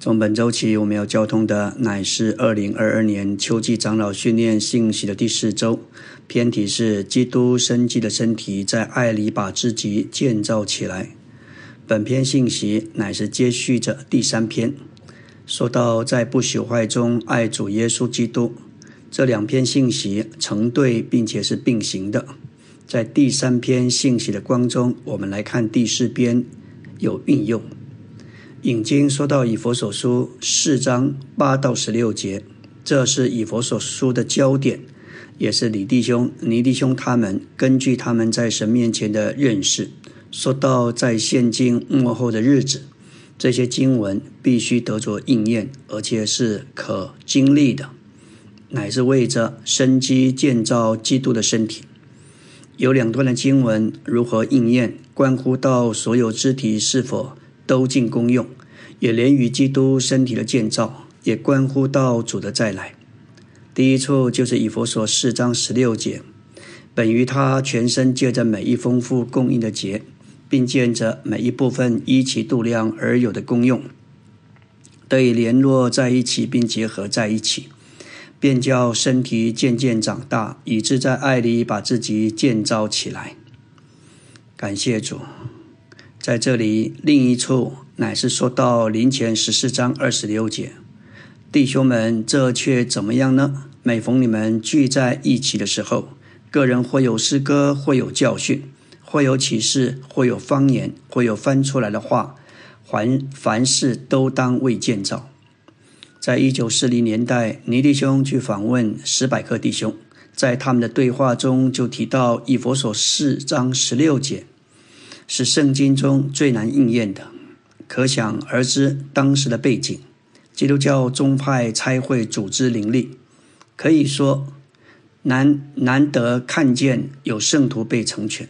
从本周起，我们要交通的乃是二零二二年秋季长老训练信息的第四周，篇题是“基督生机的身体在爱里把自己建造起来”。本篇信息乃是接续着第三篇，说到在不朽坏中爱主耶稣基督。这两篇信息成对，并且是并行的。在第三篇信息的光中，我们来看第四篇有运用。引经说到以佛所书四章八到十六节，这是以佛所书的焦点，也是李弟兄、尼弟兄他们根据他们在神面前的认识，说到在现今幕后的日子，这些经文必须得着应验，而且是可经历的，乃是为着生机建造基督的身体。有两段的经文如何应验，关乎到所有肢体是否。都尽功用，也连于基督身体的建造，也关乎到主的再来。第一处就是以佛所四章十六节，本于他全身借着每一丰富供应的节，并见着每一部分依其度量而有的功用，得以联络在一起，并结合在一起，便叫身体渐渐长大，以致在爱里把自己建造起来。感谢主。在这里，另一处乃是说到林前十四章二十六节，弟兄们，这却怎么样呢？每逢你们聚在一起的时候，个人或有诗歌，或有教训，或有启示，或有方言，或有翻出来的话，凡凡事都当为建造。在一九四零年代，尼弟兄去访问史百克弟兄，在他们的对话中就提到以佛所四章十六节。是圣经中最难应验的，可想而知当时的背景。基督教宗派差会组织林立，可以说难难得看见有圣徒被成全，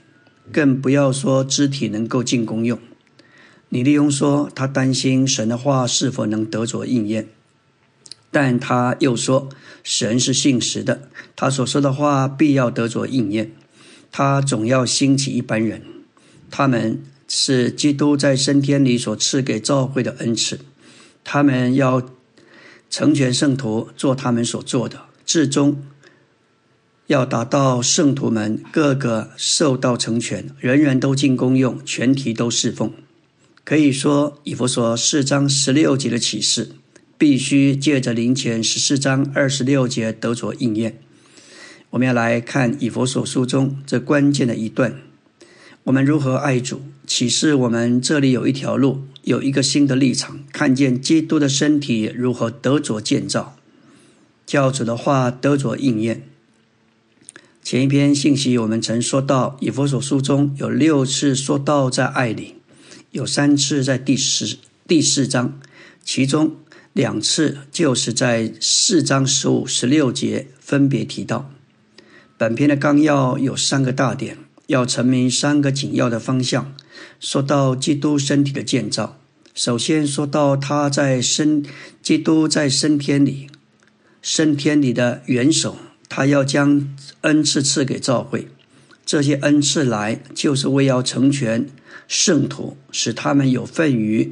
更不要说肢体能够进功用。李立庸说他担心神的话是否能得着应验，但他又说神是信实的，他所说的话必要得着应验，他总要兴起一般人。他们是基督在升天里所赐给教会的恩赐，他们要成全圣徒，做他们所做的，至终要达到圣徒们个个受到成全，人人都尽功用，全体都侍奉。可以说，以弗所四章十六节的启示，必须借着灵前十四章二十六节得着应验。我们要来看以弗所书中这关键的一段。我们如何爱主？启示我们这里有一条路，有一个新的立场，看见基督的身体如何得着建造，教主的话得着应验。前一篇信息我们曾说到，以佛所书中有六次说到在爱里，有三次在第十第四章，其中两次就是在四章十五、十六节分别提到。本篇的纲要有三个大点。要成明三个紧要的方向。说到基督身体的建造，首先说到他在升，基督在升天里，升天里的元首，他要将恩赐赐给教会。这些恩赐来，就是为要成全圣徒，使他们有份于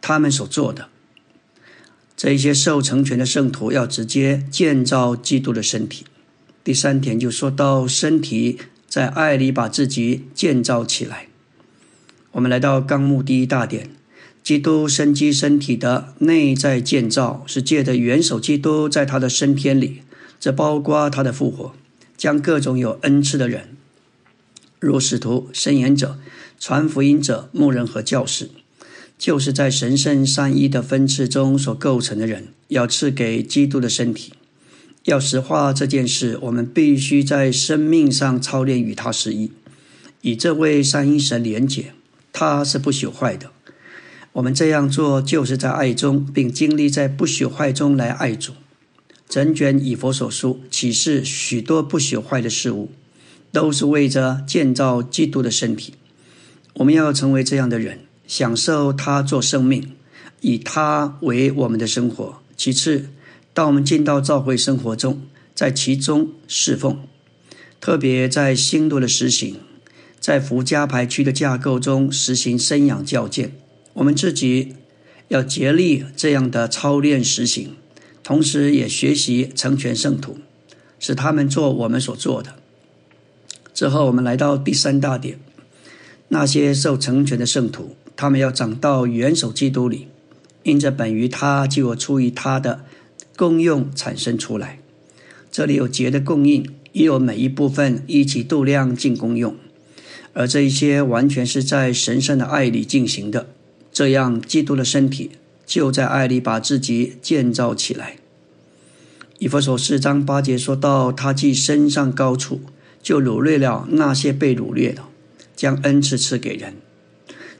他们所做的。这些受成全的圣徒，要直接建造基督的身体。第三点就说到身体。在爱里把自己建造起来。我们来到纲目第一大点：基督生机身体的内在建造，是借着元首基督在他的升天里，这包括他的复活，将各种有恩赐的人，如使徒、圣言者、传福音者、牧人和教士，就是在神圣三一的分次中所构成的人，要赐给基督的身体。要实化这件事，我们必须在生命上操练与他失一，以这位三一神连结，他是不朽坏的。我们这样做，就是在爱中，并经历在不朽坏中来爱主。整卷以佛所书启示许多不朽坏的事物，都是为着建造基督的身体。我们要成为这样的人，享受他做生命，以他为我们的生活。其次。当我们进到教会生活中，在其中侍奉，特别在新路的实行，在福家排区的架构中实行生养教建，我们自己要竭力这样的操练实行，同时也学习成全圣徒，使他们做我们所做的。之后，我们来到第三大点：那些受成全的圣徒，他们要长到元首基督里，因着本于他，就我出于他的功用产生出来。这里有节的供应，也有每一部分一起度量进功用，而这一些完全是在神圣的爱里进行的。这样，基督的身体就在爱里把自己建造起来。以弗所四章八节说到，他既升上高处，就掳掠了那些被掳掠的，将恩赐赐给人。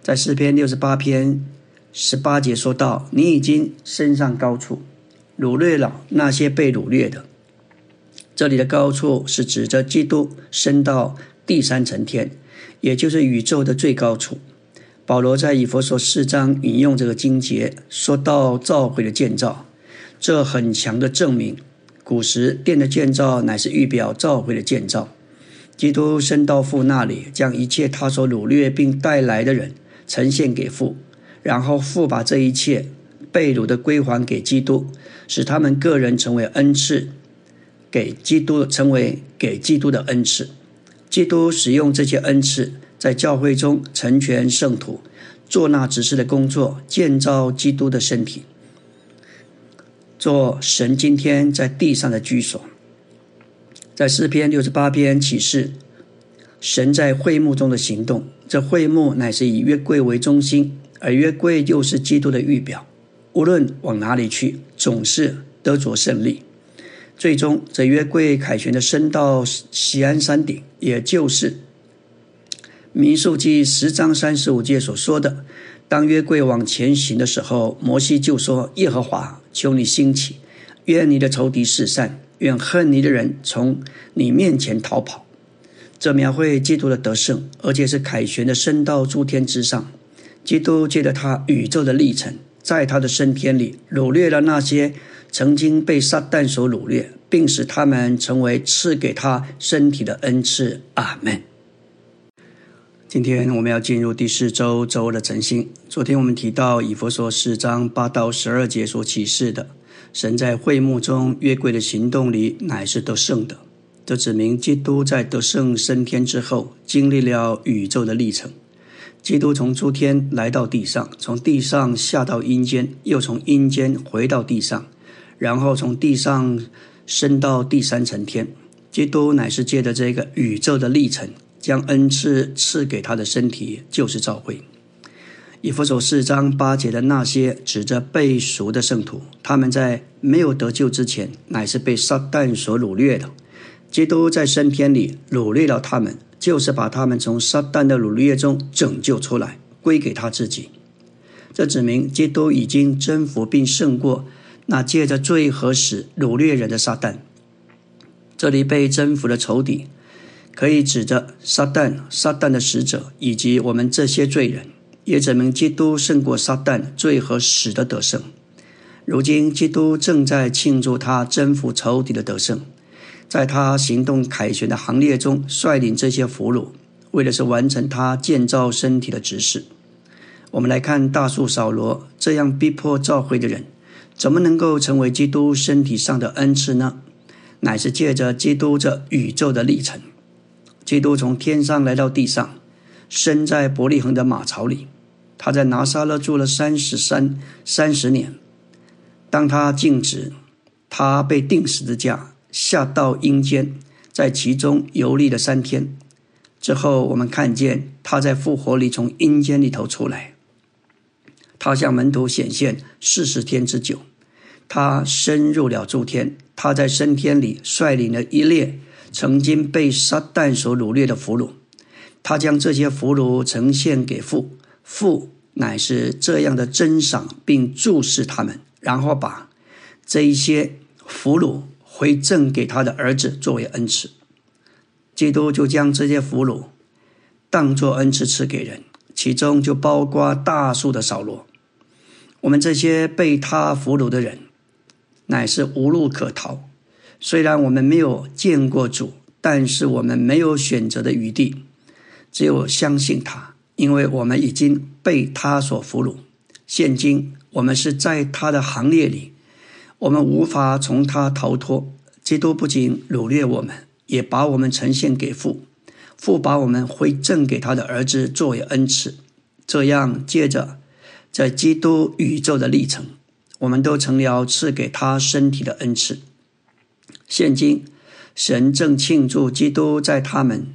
在诗篇六十八篇十八节说到，你已经升上高处，掳掠了那些被掳掠的。这里的高处是指着基督升到第三层天，也就是宇宙的最高处。保罗在以弗所四章引用这个经节，说到教会的建造，这很强的证明，古时殿的建造乃是预表教会的建造。基督升到父那里，将一切他所掳掠并带来的人呈现给父，然后父把这一切被掳的归还给基督，使他们个人成为恩赐，给基督成为给基督的恩赐。基督使用这些恩赐。在教会中成全圣徒，做那指示的工作，建造基督的身体，做神今天在地上的居所。在诗篇六十八篇启示，神在会幕中的行动。这会幕乃是以约柜为中心，而约柜又是基督的预表。无论往哪里去，总是得着胜利。最终，这约柜凯旋的升到西安山顶，也就是。民数记十章三十五节所说的，当约柜往前行的时候，摩西就说：“耶和华，求你兴起，愿你的仇敌四散，愿恨你的人从你面前逃跑。”这描绘基督的得胜，而且是凯旋的升到诸天之上。基督借着他宇宙的历程，在他的升天里掳掠了那些曾经被撒旦所掳掠，并使他们成为赐给他身体的恩赐。阿门。今天我们要进入第四周周的晨星。昨天我们提到以佛所四章八到十二节所启示的，神在会幕中约柜的行动里乃是得胜的。这指明基督在得胜升天之后，经历了宇宙的历程。基督从诸天来到地上，从地上下到阴间，又从阴间回到地上，然后从地上升到第三层天。基督乃是借着这个宇宙的历程。将恩赐赐给他的身体，就是召会。以弗所四章八节的那些指着被赎的圣徒，他们在没有得救之前，乃是被撒旦所掳掠的。基督在升天里掳掠了他们，就是把他们从撒旦的掳掠中拯救出来，归给他自己。这指明基督已经征服并胜过那借着罪和死掳掠人的撒旦。这里被征服的仇敌。可以指着撒旦、撒旦的使者以及我们这些罪人，也指明基督胜过撒旦罪和死的得胜。如今，基督正在庆祝他征服仇敌的得胜，在他行动凯旋的行列中，率领这些俘虏，为的是完成他建造身体的指示。我们来看大树扫罗这样逼迫召回的人，怎么能够成为基督身体上的恩赐呢？乃是借着基督这宇宙的历程。基督从天上来到地上，生在伯利恒的马槽里。他在拿撒勒住了三十三三十年。当他静止，他被钉死的架，下到阴间，在其中游历了三天。之后，我们看见他在复活里从阴间里头出来。他向门徒显现四十天之久。他深入了诸天。他在升天里率领了一列。曾经被撒旦所掳掠的俘虏，他将这些俘虏呈现给父，父乃是这样的珍赏并注视他们，然后把这一些俘虏回赠给他的儿子作为恩赐。基督就将这些俘虏当作恩赐赐给人，其中就包括大树的扫罗。我们这些被他俘虏的人，乃是无路可逃。虽然我们没有见过主，但是我们没有选择的余地，只有相信他，因为我们已经被他所俘虏。现今我们是在他的行列里，我们无法从他逃脱。基督不仅掳掠我们，也把我们呈现给父，父把我们回赠给他的儿子作为恩赐。这样，借着在基督宇宙的历程，我们都成了赐给他身体的恩赐。现今，神正庆祝基督在他们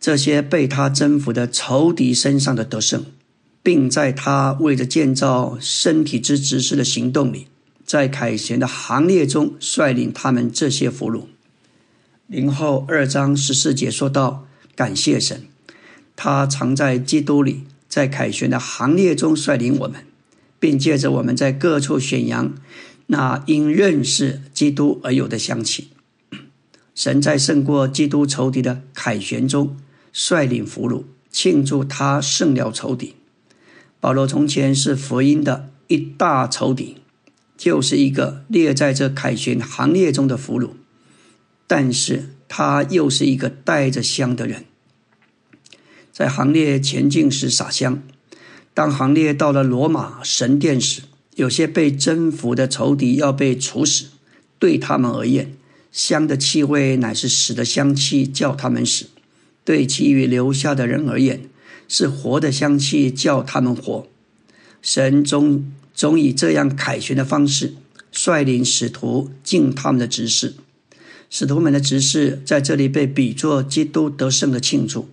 这些被他征服的仇敌身上的得胜，并在他为着建造身体之执事的行动里。在凯旋的行列中率领他们这些俘虏。零后二章十四节说到：“感谢神，他藏在基督里，在凯旋的行列中率领我们，并借着我们在各处宣扬那因认识基督而有的香气。神在胜过基督仇敌的凯旋中率领俘虏，庆祝他胜了仇敌。保罗从前是福音的一大仇敌。”就是一个列在这凯旋行列中的俘虏，但是他又是一个带着香的人，在行列前进时撒香。当行列到了罗马神殿时，有些被征服的仇敌要被处死，对他们而言，香的气味乃是死的香气，叫他们死；对其余留下的人而言，是活的香气，叫他们活。神中。总以这样凯旋的方式率领使徒尽他们的职事。使徒们的职事在这里被比作基督得胜的庆祝。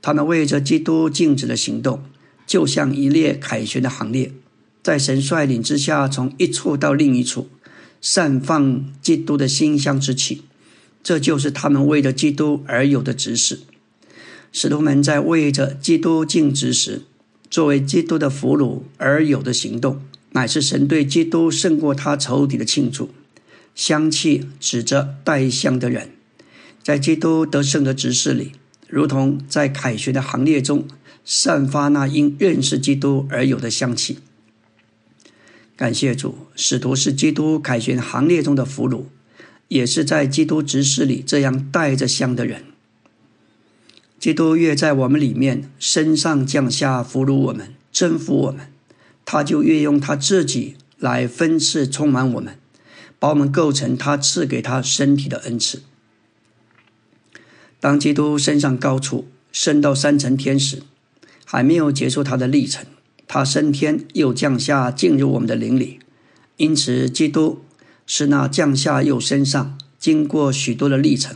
他们为着基督静止的行动，就像一列凯旋的行列，在神率领之下，从一处到另一处，散放基督的馨香之气。这就是他们为着基督而有的职事。使徒们在为着基督尽职时，作为基督的俘虏而有的行动。乃是神对基督胜过他仇敌的庆祝，香气指着带香的人，在基督得胜的执事里，如同在凯旋的行列中散发那因认识基督而有的香气。感谢主，使徒是基督凯旋行列中的俘虏，也是在基督执事里这样带着香的人。基督越在我们里面身上降下俘虏我们，征服我们。他就越用他自己来分赐充满我们，把我们构成他赐给他身体的恩赐。当基督升上高处，升到三层天时，还没有结束他的历程，他升天又降下进入我们的灵里。因此，基督是那降下又升上，经过许多的历程，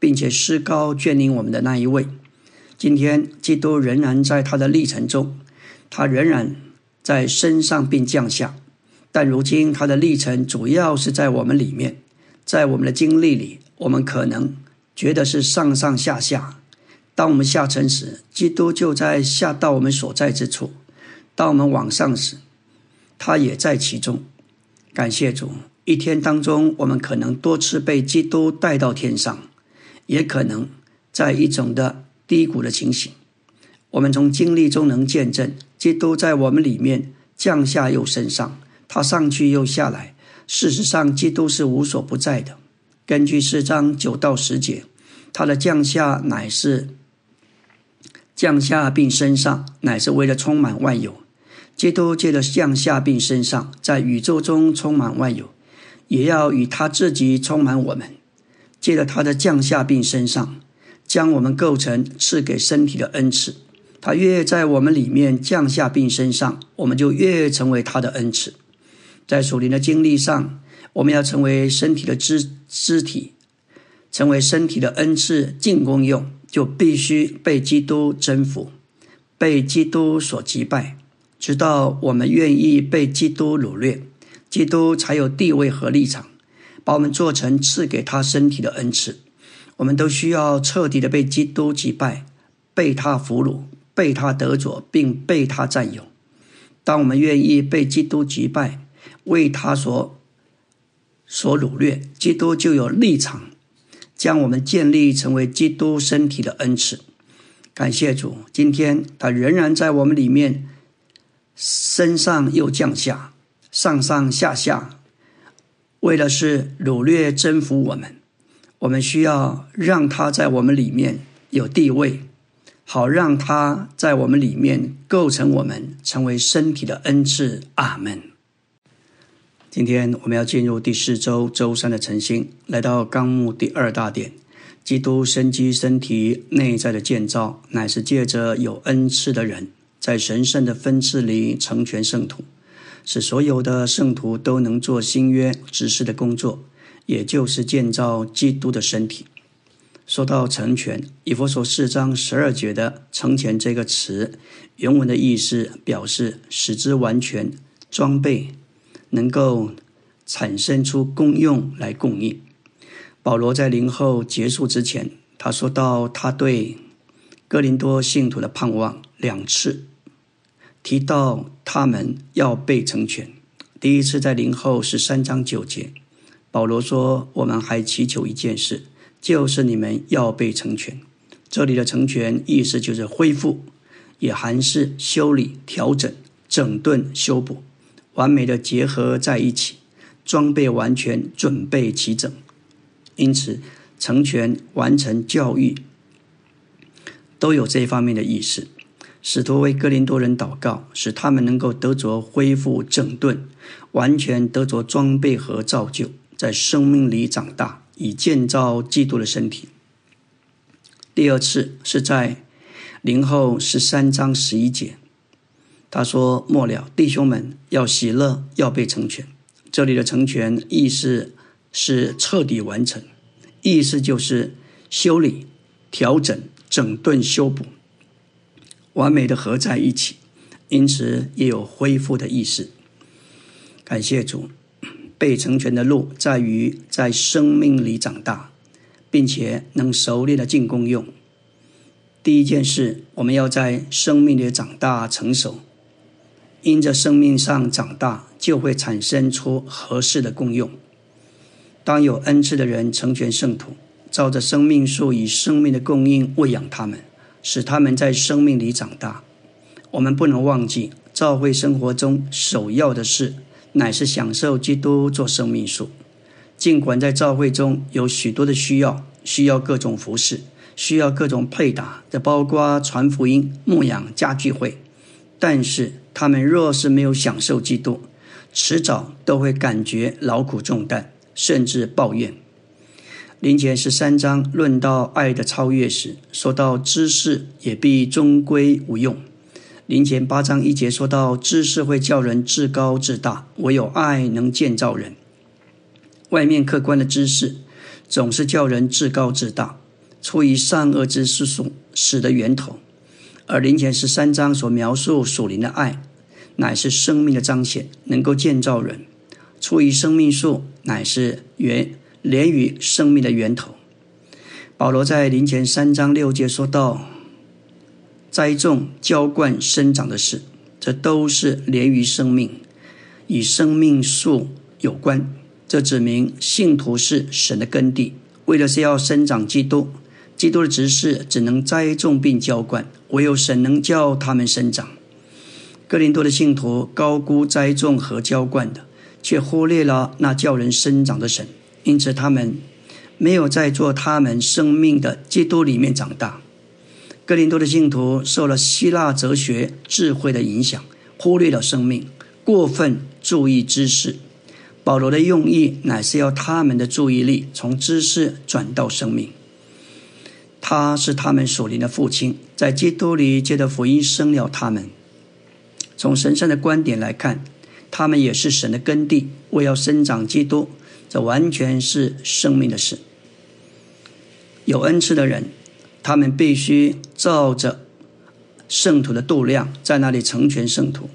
并且施高眷领我们的那一位。今天，基督仍然在他的历程中，他仍然。在身上并降下，但如今他的历程主要是在我们里面，在我们的经历里，我们可能觉得是上上下下。当我们下沉时，基督就在下到我们所在之处；当我们往上时，他也在其中。感谢主！一天当中，我们可能多次被基督带到天上，也可能在一种的低谷的情形。我们从经历中能见证。基督在我们里面降下又升上，他上去又下来。事实上，基督是无所不在的。根据四章九到十节，他的降下乃是降下并升上，乃是为了充满万有。基督借着降下并升上，在宇宙中充满万有，也要与他自己充满我们。借着他的降下并升上，将我们构成赐给身体的恩赐。他越在我们里面降下并身上，我们就越成为他的恩赐。在属灵的经历上，我们要成为身体的肢肢体，成为身体的恩赐进功用，就必须被基督征服，被基督所击败，直到我们愿意被基督掳掠，基督才有地位和立场，把我们做成赐给他身体的恩赐。我们都需要彻底的被基督击败，被他俘虏。被他得着，并被他占有。当我们愿意被基督击败，为他所所掳掠，基督就有立场，将我们建立成为基督身体的恩赐。感谢主，今天他仍然在我们里面，身上又降下，上上下下，为的是掳掠征服我们。我们需要让他在我们里面有地位。好让他在我们里面构成我们成为身体的恩赐。阿门。今天我们要进入第四周周三的晨星，来到纲目第二大点：基督生机身体内在的建造，乃是借着有恩赐的人，在神圣的分赐里成全圣徒，使所有的圣徒都能做新约执事的工作，也就是建造基督的身体。说到成全，以佛所四章十二节的“成全”这个词，原文的意思表示使之完全装备。能够产生出功用来供应。保罗在灵后结束之前，他说到他对哥林多信徒的盼望两次提到他们要被成全。第一次在灵后是三章九节，保罗说：“我们还祈求一件事，就是你们要被成全。”这里的成全意思就是恢复，也含是修理、调整、整顿、修补。完美的结合在一起，装备完全，准备齐整。因此，成全、完成教育，都有这方面的意思。使徒为哥林多人祷告，使他们能够得着恢复、整顿，完全得着装备和造就，在生命里长大，以建造基督的身体。第二次是在零后十三章十一节。他说：“末了，弟兄们要喜乐，要被成全。这里的成全意思是彻底完成，意思就是修理、调整、整顿、修补，完美的合在一起，因此也有恢复的意思。感谢主，被成全的路在于在生命里长大，并且能熟练的进功用。第一件事，我们要在生命里长大成熟。”因着生命上长大，就会产生出合适的功用。当有恩赐的人成全圣徒，照着生命树以生命的供应喂养他们，使他们在生命里长大。我们不能忘记，教会生活中首要的事，乃是享受基督做生命树。尽管在教会中有许多的需要，需要各种服饰，需要各种配搭，这包括传福音、牧养、家聚会，但是。他们若是没有享受基督，迟早都会感觉劳苦重担，甚至抱怨。林前十三章论到爱的超越时，说到知识也必终归无用。林前八章一节说到知识会叫人自高自大，唯有爱能建造人。外面客观的知识总是叫人自高自大，出于善恶之思所使的源头。而林前十三章所描述属灵的爱，乃是生命的彰显，能够建造人。出于生命树，乃是源连于生命的源头。保罗在林前三章六节说到，栽种、浇灌、生长的事，这都是连于生命，与生命树有关。这指明信徒是神的根地，为的是要生长基督。基督的执事只能栽种并浇灌，唯有神能叫他们生长。哥林多的信徒高估栽种和浇灌的，却忽略了那叫人生长的神，因此他们没有在做他们生命的基督里面长大。哥林多的信徒受了希腊哲学智慧的影响，忽略了生命，过分注意知识。保罗的用意乃是要他们的注意力从知识转到生命。他是他们属灵的父亲，在基督里借着福音生了他们。从神圣的观点来看，他们也是神的根蒂，为要生长基督，这完全是生命的事。有恩赐的人，他们必须照着圣徒的度量，在那里成全圣徒，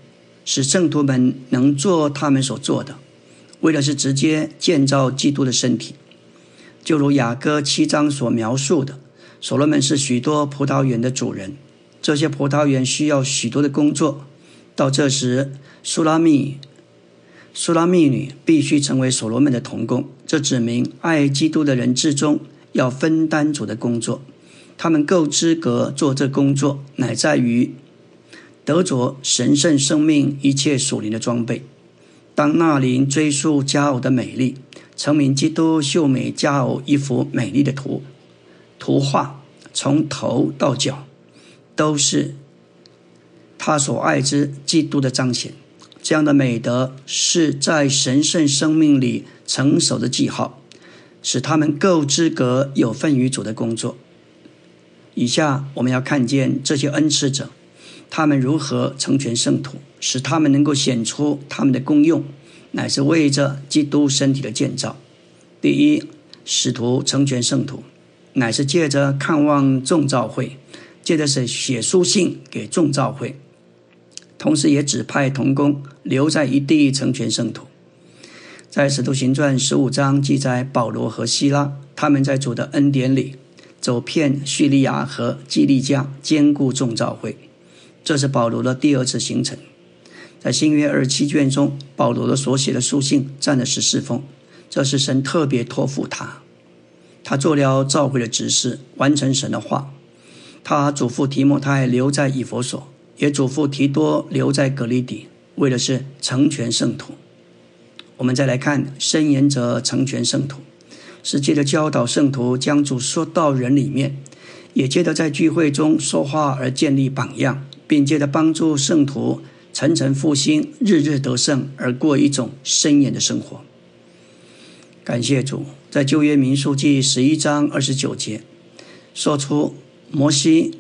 使圣徒们能做他们所做的，为的是直接建造基督的身体，就如雅歌七章所描述的。所罗门是许多葡萄园的主人，这些葡萄园需要许多的工作。到这时，苏拉密、苏拉密女必须成为所罗门的童工。这指明爱基督的人之中要分担主的工作。他们够资格做这工作，乃在于得着神圣生命一切属灵的装备。当纳林追溯佳偶的美丽，成名基督秀美佳偶一幅美丽的图。图画从头到脚，都是他所爱之基督的彰显。这样的美德是在神圣生命里成熟的记号，使他们够资格有份于主的工作。以下我们要看见这些恩赐者，他们如何成全圣徒，使他们能够显出他们的功用，乃是为着基督身体的建造。第一，使徒成全圣徒，乃是借着看望众召会，借着是写书信给众召会。同时，也指派童工留在一地成全圣徒。在《使徒行传》十五章记载，保罗和希拉他们在主的恩典里走遍叙利亚和基利加，兼顾众召会。这是保罗的第二次行程。在新约二七卷中，保罗的所写的书信占了十四封，这是神特别托付他，他做了召会的指示，完成神的话。他嘱咐提摩太留在以弗所。也嘱咐提多留在格里底，为的是成全圣徒。我们再来看申言者成全圣徒，是借着教导圣徒将主说到人里面，也借着在聚会中说话而建立榜样，并借着帮助圣徒层层复兴、日日得胜而过一种深言的生活。感谢主，在旧约民数记十一章二十九节说出摩西。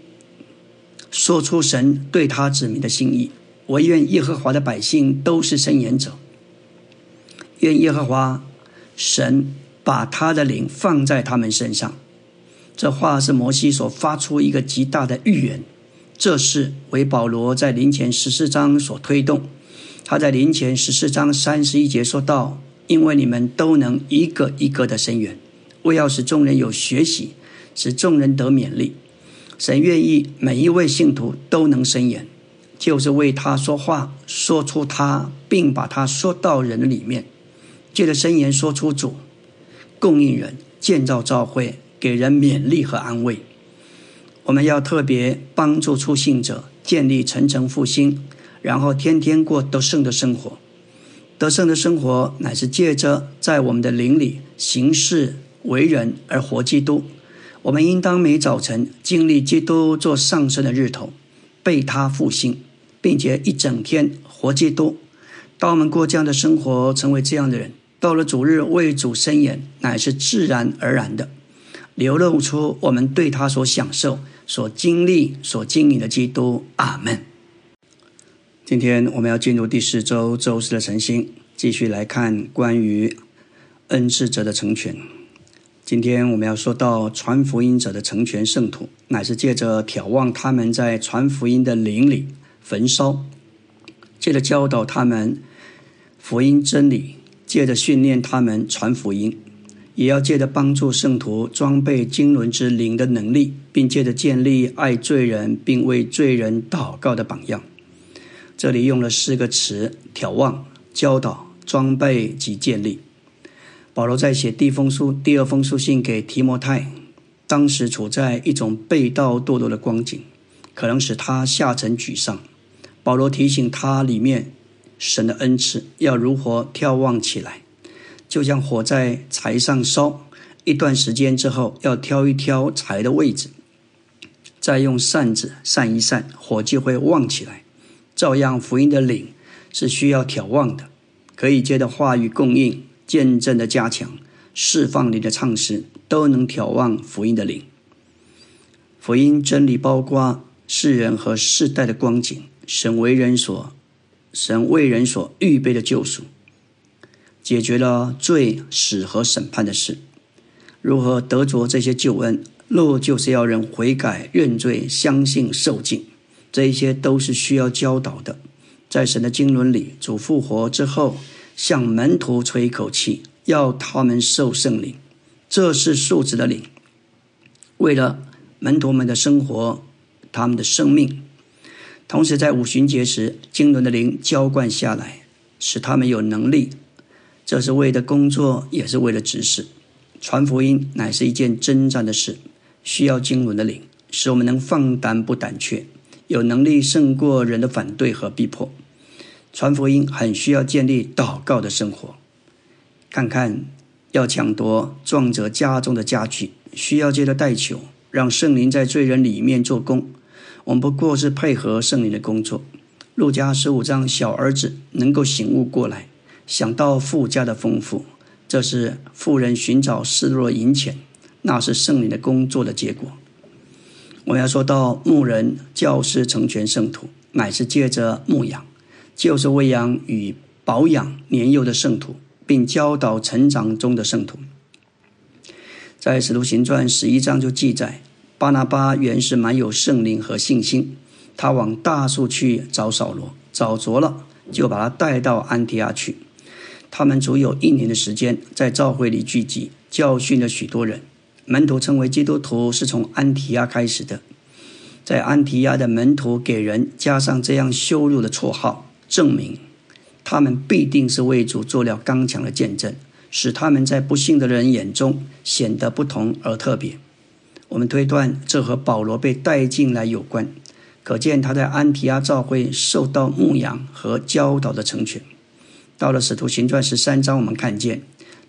说出神对他子民的心意。我愿耶和华的百姓都是伸言者，愿耶和华神把他的灵放在他们身上。这话是摩西所发出一个极大的预言。这是为保罗在临前十四章所推动。他在临前十四章三十一节说道：“因为你们都能一个一个的伸言，为要使众人有学习，使众人得勉励。”神愿意每一位信徒都能伸言，就是为他说话，说出他，并把他说到人的里面，借着伸言说出主，供应人，建造教会，给人勉励和安慰。我们要特别帮助出信者建立层层复兴，然后天天过得胜的生活。得胜的生活乃是借着在我们的灵里行事为人而活基督。我们应当每早晨经历基督做上升的日头，被他复兴，并且一整天活基督。当我们过这样的生活，成为这样的人，到了主日为主伸言，乃是自然而然的，流露出我们对他所享受、所经历、所经营的基督。阿门。今天我们要进入第四周周四的晨星，继续来看关于恩赐者的成全。今天我们要说到传福音者的成全圣徒，乃是借着眺望他们在传福音的灵里焚烧，借着教导他们福音真理，借着训练他们传福音，也要借着帮助圣徒装备经纶之灵的能力，并借着建立爱罪人并为罪人祷告的榜样。这里用了四个词：眺望、教导、装备及建立。保罗在写第一封书、第二封书信给提摩太，当时处在一种背道堕落的光景，可能使他下沉沮丧。保罗提醒他，里面神的恩赐要如何眺望起来，就像火在柴上烧，一段时间之后要挑一挑柴的位置，再用扇子扇一扇，火就会旺起来。照样，福音的领是需要眺望的，可以接着话语供应。见证的加强，释放你的唱诗，都能眺望福音的领。福音真理包括世人和世代的光景，神为人所，神为人所预备的救赎，解决了罪、死和审判的事。如何得着这些救恩？若就是要人悔改、认罪、相信、受尽，这一些都是需要教导的。在神的经纶里，主复活之后。向门徒吹一口气，要他们受圣灵，这是数字的灵。为了门徒们的生活，他们的生命，同时在五旬节时，经纶的灵浇灌下来，使他们有能力。这是为了工作，也是为了指示。传福音乃是一件征战的事，需要经纶的灵，使我们能放胆不胆怯，有能力胜过人的反对和逼迫。传福音很需要建立祷告的生活。看看要抢夺壮者家中的家具，需要借着代求，让圣灵在罪人里面做工。我们不过是配合圣灵的工作。路加十五章，小儿子能够醒悟过来，想到富家的丰富，这是富人寻找失落银钱，那是圣灵的工作的结果。我们要说到牧人、教师成全圣徒，乃是借着牧养，就是喂养与保养年幼的圣徒，并教导成长中的圣徒。在使徒行传十一章就记载，巴拿巴原是蛮有圣灵和信心。他往大树去找扫罗，找着了，就把他带到安提阿去。他们足有一年的时间在教会里聚集，教训了许多人。门徒称为基督徒是从安提亚开始的。在安提亚的门徒给人加上这样羞辱的绰号，证明他们必定是为主做了刚强的见证，使他们在不幸的人眼中显得不同而特别。我们推断这和保罗被带进来有关。可见他在安提阿教会受到牧养和教导的成全。到了使徒行传十三章，我们看见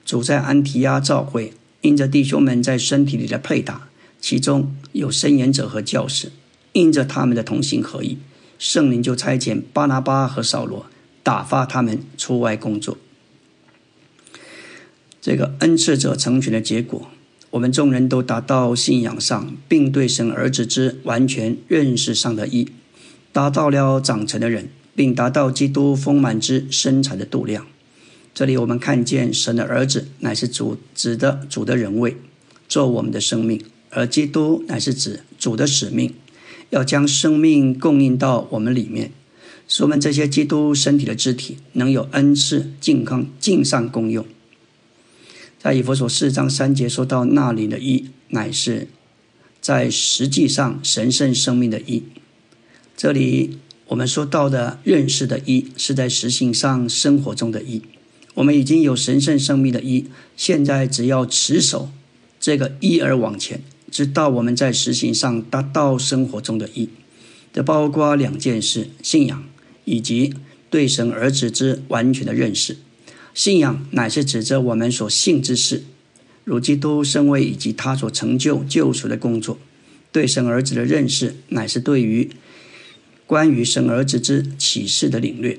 主在安提阿教会，因着弟兄们在身体里的配搭，其中有伸言者和教士，因着他们的同心合意，圣灵就差遣巴拿巴和扫罗打发他们出外工作。这个恩赐者成全的结果。我们众人都达到信仰上，并对神儿子之完全认识上的一，达到了长成的人，并达到基督丰满之身材的度量。这里我们看见神的儿子乃是主指的主的人位，做我们的生命；而基督乃是指主的使命，要将生命供应到我们里面，使我们这些基督身体的肢体能有恩赐、健康、尽善功用。在以佛所四章三节说到那里的“一”，乃是在实际上神圣生命的“一”。这里我们说到的认识的“一”，是在实行上生活中的“一”。我们已经有神圣生命的“一”，现在只要持守这个“一”而往前，直到我们在实行上达到生活中的“一”。这包括两件事：信仰以及对神儿子之完全的认识。信仰乃是指着我们所信之事，如基督身位以及他所成就救赎的工作；对神儿子的认识，乃是对于关于神儿子之启示的领略。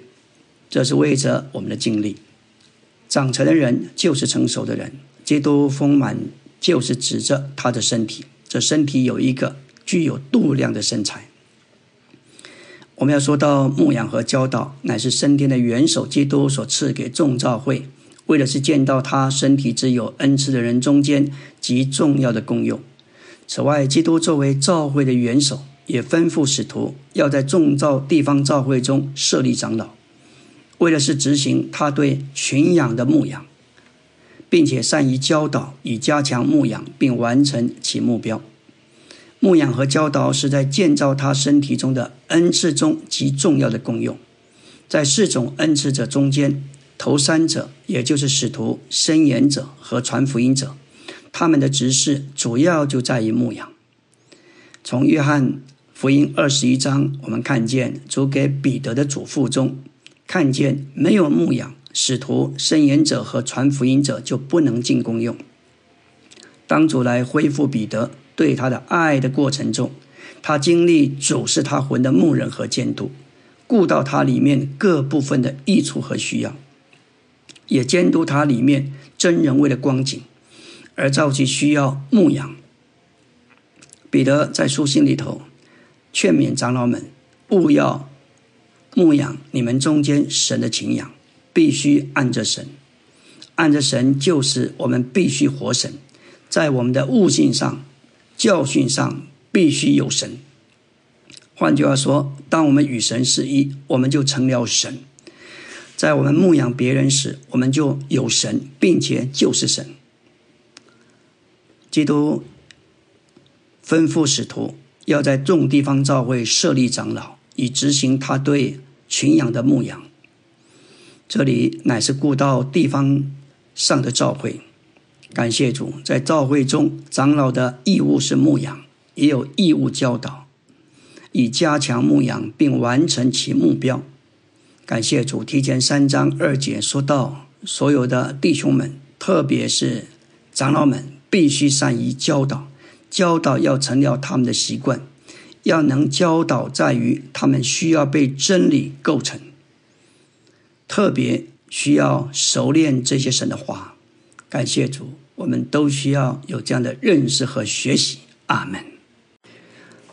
这是为着我们的经历。长成的人就是成熟的人，基督丰满就是指着他的身体，这身体有一个具有度量的身材。我们要说到牧养和教导，乃是升天的元首基督所赐给众教会，为的是见到他身体之有恩赐的人中间极重要的功用。此外，基督作为召会的元首，也吩咐使徒要在众教地方召会中设立长老，为的是执行他对群养的牧养，并且善于教导，以加强牧养并完成其目标。牧养和教导是在建造他身体中的恩赐中极重要的功用。在四种恩赐者中间，头三者，也就是使徒、伸言者和传福音者，他们的职事主要就在于牧养。从约翰福音二十一章，我们看见主给彼得的嘱咐中，看见没有牧养，使徒、伸言者和传福音者就不能进功用。当主来恢复彼得。对他的爱的过程中，他经历主是他魂的牧人和监督，顾到他里面各部分的益处和需要，也监督他里面真人为的光景，而召集需要牧养。彼得在书信里头劝勉长老们，勿要牧养你们中间神的情养，必须按着神，按着神就是我们必须活神，在我们的悟性上。教训上必须有神。换句话说，当我们与神是一，我们就成了神。在我们牧养别人时，我们就有神，并且就是神。基督吩咐使徒要在众地方教会设立长老，以执行他对群羊的牧养。这里乃是顾到地方上的教会。感谢主，在教会中，长老的义务是牧养，也有义务教导，以加强牧养并完成其目标。感谢主，提前三章二节说到，所有的弟兄们，特别是长老们，必须善于教导，教导要成了他们的习惯，要能教导，在于他们需要被真理构成，特别需要熟练这些神的话。感谢主，我们都需要有这样的认识和学习。阿门。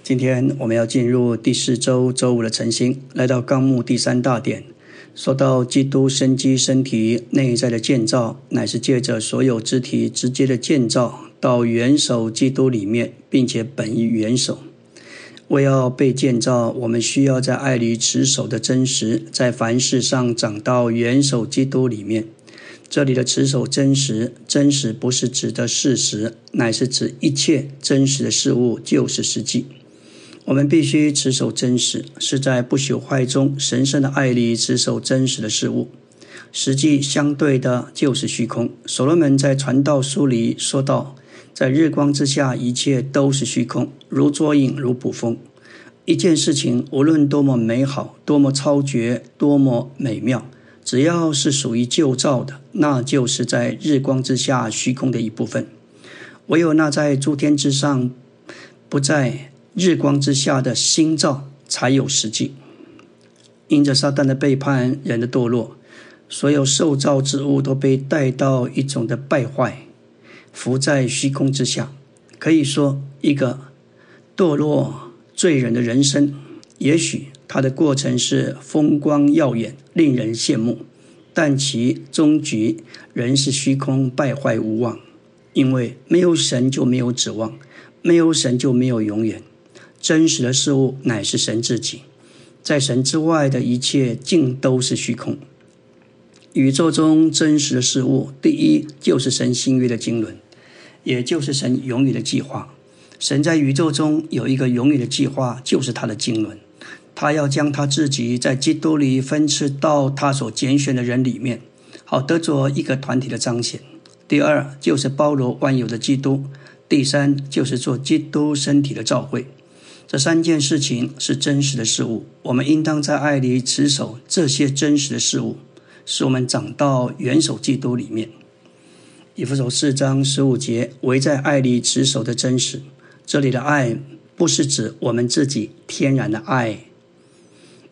今天我们要进入第四周周五的晨星，来到纲目第三大点，说到基督生机身体内在的建造，乃是借着所有肢体直接的建造到元首基督里面，并且本于元首。为要被建造，我们需要在爱里持守的真实，在凡事上长到元首基督里面。这里的持守真实，真实不是指的事实，乃是指一切真实的事物就是实际。我们必须持守真实，是在不朽坏中神圣的爱里持守真实的事物。实际相对的就是虚空。所罗门在传道书里说道：“在日光之下，一切都是虚空，如捉影，如捕风。一件事情无论多么美好，多么超绝，多么美妙，只要是属于旧造的，那就是在日光之下虚空的一部分。唯有那在诸天之上，不在。”日光之下的新造才有实际。因着撒旦的背叛，人的堕落，所有受造之物都被带到一种的败坏，浮在虚空之下。可以说，一个堕落罪人的人生，也许它的过程是风光耀眼，令人羡慕，但其终局仍是虚空败坏无望。因为没有神就没有指望，没有神就没有永远。真实的事物乃是神自己，在神之外的一切尽都是虚空。宇宙中真实的事物，第一就是神新约的经纶，也就是神永远的计划。神在宇宙中有一个永远的计划，就是他的经纶。他要将他自己在基督里分赐到他所拣选的人里面，好得着一个团体的彰显。第二就是包罗万有的基督，第三就是做基督身体的召会。这三件事情是真实的事物，我们应当在爱里持守这些真实的事物，使我们长到元首基督里面。以弗所四章十五节，围在爱里持守的真实。这里的爱不是指我们自己天然的爱，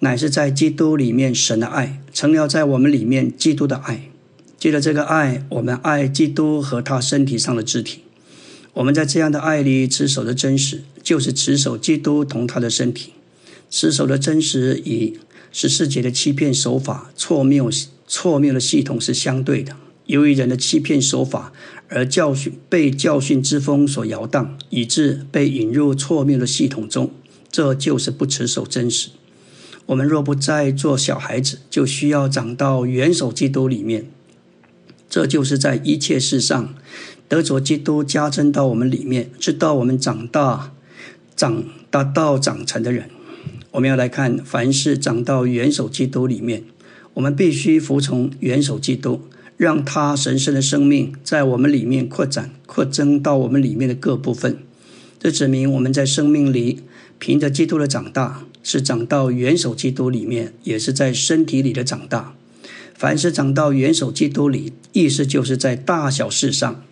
乃是在基督里面神的爱，成了在我们里面基督的爱。借着这个爱，我们爱基督和他身体上的肢体。我们在这样的爱里持守的真实，就是持守基督同他的身体。持守的真实与十四节的欺骗手法、错谬错谬的系统是相对的。由于人的欺骗手法而教训被教训之风所摇荡，以致被引入错谬的系统中，这就是不持守真实。我们若不再做小孩子，就需要长到元首基督里面。这就是在一切事上。得着基督加增到我们里面，直到我们长大、长大到长成的人。我们要来看，凡是长到元首基督里面，我们必须服从元首基督，让他神圣的生命在我们里面扩展、扩增到我们里面的各部分。这指明我们在生命里凭着基督的长大，是长到元首基督里面，也是在身体里的长大。凡是长到元首基督里，意思就是在大小事上。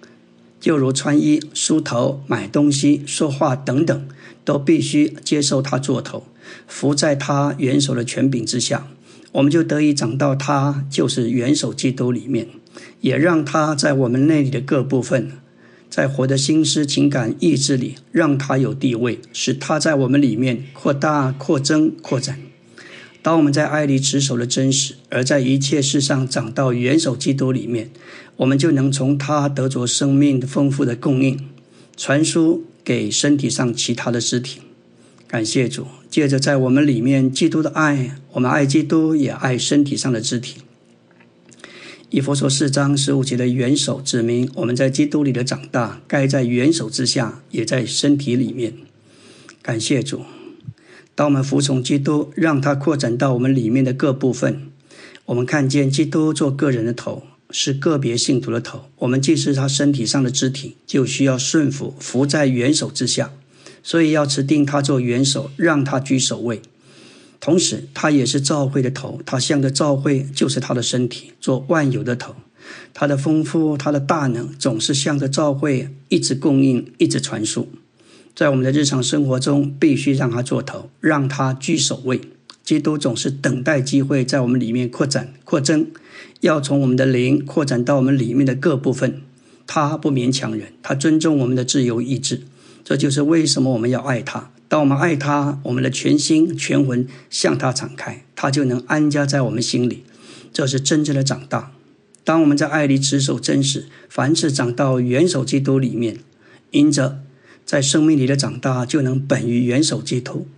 就如穿衣、梳头、买东西、说话等等，都必须接受他做头，服在他元首的权柄之下，我们就得以长到他就是元首基督里面，也让他在我们内里的各部分，在活的心思、情感、意志里，让他有地位，使他在我们里面扩大、扩增、扩展。当我们在爱里持守了真实，而在一切事上长到元首基督里面，我们就能从他得着生命丰富的供应，传输给身体上其他的肢体。感谢主，借着在我们里面基督的爱，我们爱基督，也爱身体上的肢体。以佛说四章十五节的元首指明，我们在基督里的长大，该在元首之下，也在身体里面。感谢主。当我们服从基督，让他扩展到我们里面的各部分，我们看见基督做个人的头，是个别信徒的头。我们既是他身体上的肢体，就需要顺服，服在元首之下。所以要指定他做元首，让他居首位。同时，他也是教会的头，他向着教会就是他的身体，做万有的头。他的丰富，他的大能，总是向着教会一直供应，一直传输。在我们的日常生活中，必须让他做头，让他居首位。基督总是等待机会在我们里面扩展、扩增，要从我们的灵扩展到我们里面的各部分。他不勉强人，他尊重我们的自由意志。这就是为什么我们要爱他。当我们爱他，我们的全心全魂向他敞开，他就能安家在我们心里。这是真正的长大。当我们在爱里持守真实，凡是长到元首基督里面，因着在生命里的长大，就能本于元首基督，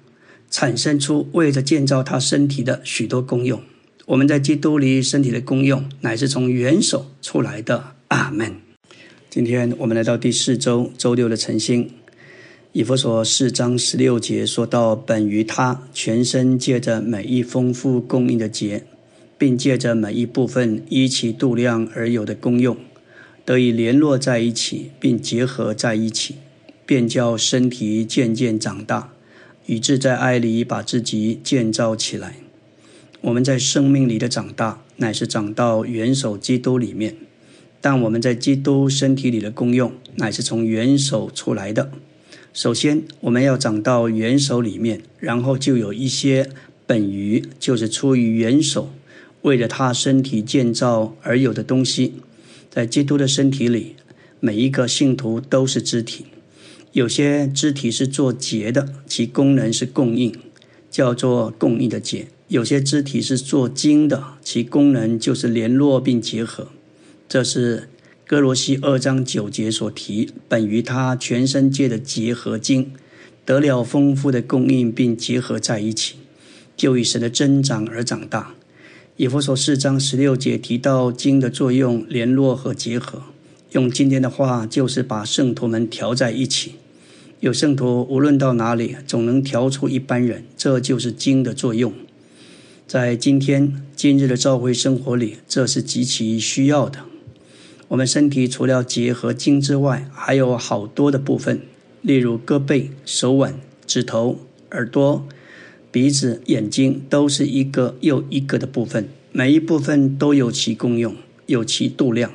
产生出为着建造他身体的许多功用。我们在基督里身体的功用，乃是从元首出来的。阿门。今天我们来到第四周周六的晨星，以弗所四章十六节说到：“本于他全身借着每一丰富供应的节，并借着每一部分依其度量而有的功用，得以联络在一起，并结合在一起，便叫身体渐渐长大，以致在爱里把自己建造起来。我们在生命里的长大，乃是长到元首基督里面。”但我们在基督身体里的功用，乃是从元首出来的。首先，我们要长到元首里面，然后就有一些本于，就是出于元首，为了他身体建造而有的东西。在基督的身体里，每一个信徒都是肢体，有些肢体是做结的，其功能是供应，叫做供应的结；有些肢体是做经的，其功能就是联络并结合。这是哥罗西二章九节所提，本于他全身界的结合经，得了丰富的供应，并结合在一起，就以神的增长而长大。以弗所四章十六节提到经的作用，联络和结合。用今天的话，就是把圣徒们调在一起。有圣徒无论到哪里，总能调出一般人，这就是经的作用。在今天今日的教会生活里，这是极其需要的。我们身体除了结和筋之外，还有好多的部分，例如胳膊、手腕、指头、耳朵、鼻子、眼睛，都是一个又一个的部分。每一部分都有其功用，有其度量。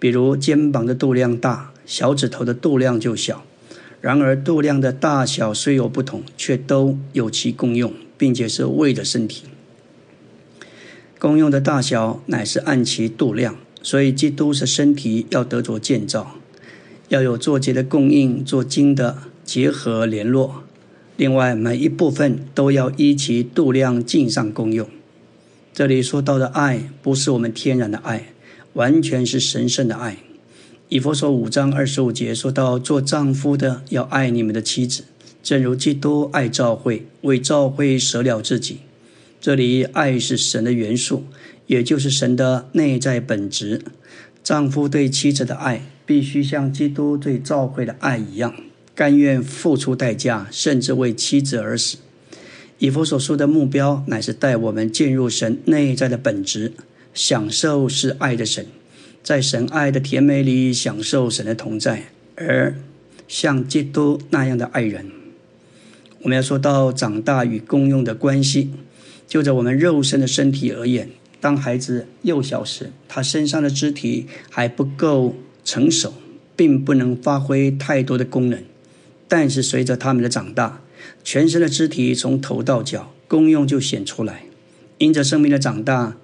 比如肩膀的度量大，小指头的度量就小。然而度量的大小虽有不同，却都有其功用，并且是为的身体。功用的大小乃是按其度量。所以，基督是身体要得着建造，要有做结的供应，做经的结合联络。另外，每一部分都要依其度量尽上功用。这里说到的爱，不是我们天然的爱，完全是神圣的爱。以佛所五章二十五节说到，做丈夫的要爱你们的妻子，正如基督爱教会，为教会舍了自己。这里，爱是神的元素。也就是神的内在本质，丈夫对妻子的爱必须像基督对教会的爱一样，甘愿付出代价，甚至为妻子而死。以弗所说的目标乃是带我们进入神内在的本质，享受是爱的神，在神爱的甜美里享受神的同在，而像基督那样的爱人。我们要说到长大与共用的关系，就着我们肉身的身体而言。当孩子幼小时，他身上的肢体还不够成熟，并不能发挥太多的功能。但是随着他们的长大，全身的肢体从头到脚功用就显出来。因着生命的长大，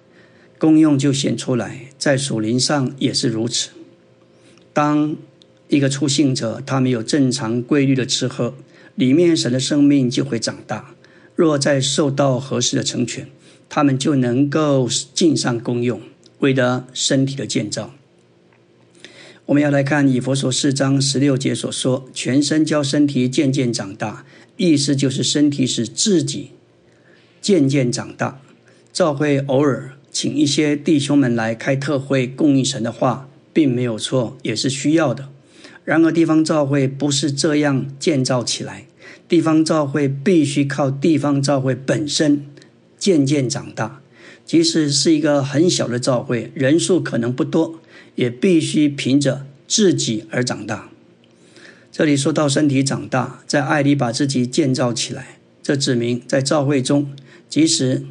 功用就显出来，在属灵上也是如此。当一个出信者，他没有正常规律的吃喝，里面神的生命就会长大。若再受到合适的成全。他们就能够尽上功用，为了身体的建造。我们要来看以佛所四章十六节所说：“全身教身体渐渐长大”，意思就是身体使自己渐渐长大。教会偶尔请一些弟兄们来开特会供应神的话，并没有错，也是需要的。然而，地方教会不是这样建造起来，地方教会必须靠地方教会本身。渐渐长大，即使是一个很小的教会，人数可能不多，也必须凭着自己而长大。这里说到身体长大，在爱里把自己建造起来，这指明在教会中，即使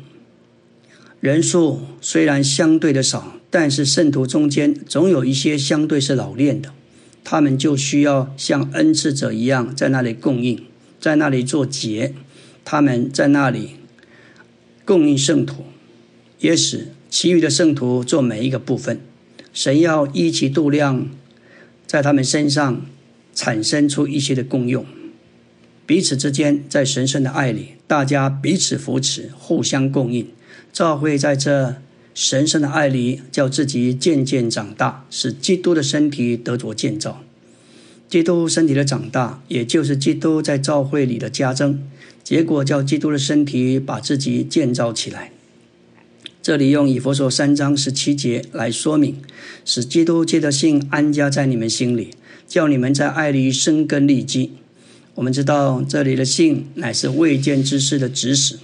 人数虽然相对的少，但是圣徒中间总有一些相对是老练的，他们就需要像恩赐者一样在那里供应，在那里做节，他们在那里供应圣徒，也使其余的圣徒做每一个部分。神要依其度量，在他们身上产生出一些的功用，彼此之间在神圣的爱里，大家彼此扶持，互相供应，照会在这。神圣的爱里，叫自己渐渐长大，使基督的身体得着建造。基督身体的长大，也就是基督在教会里的加增，结果叫基督的身体把自己建造起来。这里用以佛所三章十七节来说明，使基督借着信安家在你们心里，叫你们在爱里生根立基。我们知道，这里的信乃是未见之事的指使，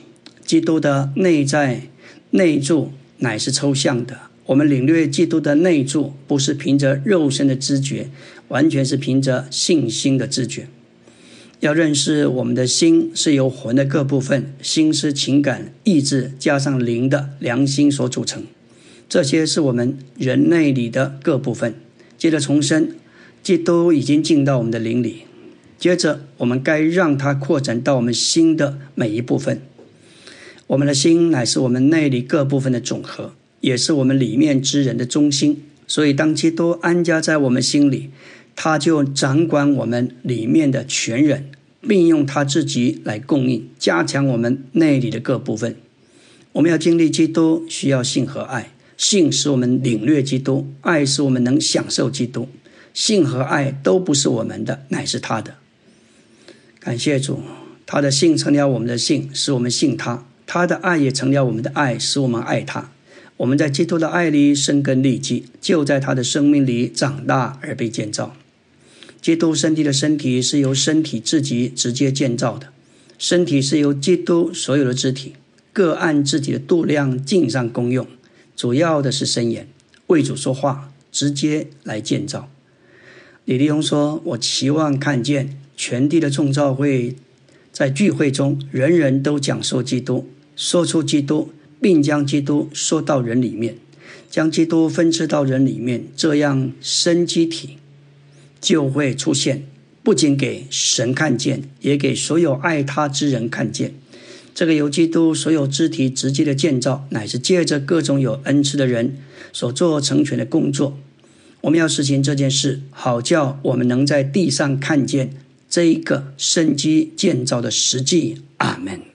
基督的内在内住。乃是抽象的。我们领略基督的内住，不是凭着肉身的知觉，完全是凭着信心的知觉。要认识我们的心是由魂的各部分——心思、情感、意志，加上灵的良心所组成。这些是我们人类里的各部分。接着重生，基督已经进到我们的灵里。接着，我们该让它扩展到我们心的每一部分。我们的心乃是我们内里各部分的总和，也是我们里面之人的中心。所以，当基督安家在我们心里，他就掌管我们里面的全人，并用他自己来供应、加强我们内里的各部分。我们要经历基督，需要信和爱。信使我们领略基督，爱使我们能享受基督。信和爱都不是我们的，乃是他的。感谢主，他的信成了我们的信，使我们信他。他的爱也成了我们的爱，使我们爱他。我们在基督的爱里生根立基，就在他的生命里长大而被建造。基督身体的身体是由身体自己直接建造的，身体是由基督所有的肢体各按自己的度量尽上功用。主要的是伸言为主说话，直接来建造。李立宏说：“我期望看见全地的众召会，在聚会中人人都讲授基督。”说出基督，并将基督说到人里面，将基督分支到人里面，这样生机体就会出现，不仅给神看见，也给所有爱他之人看见。这个由基督所有肢体直接的建造，乃是借着各种有恩赐的人所做成全的工作。我们要实行这件事，好叫我们能在地上看见这一个生机建造的实际。阿门。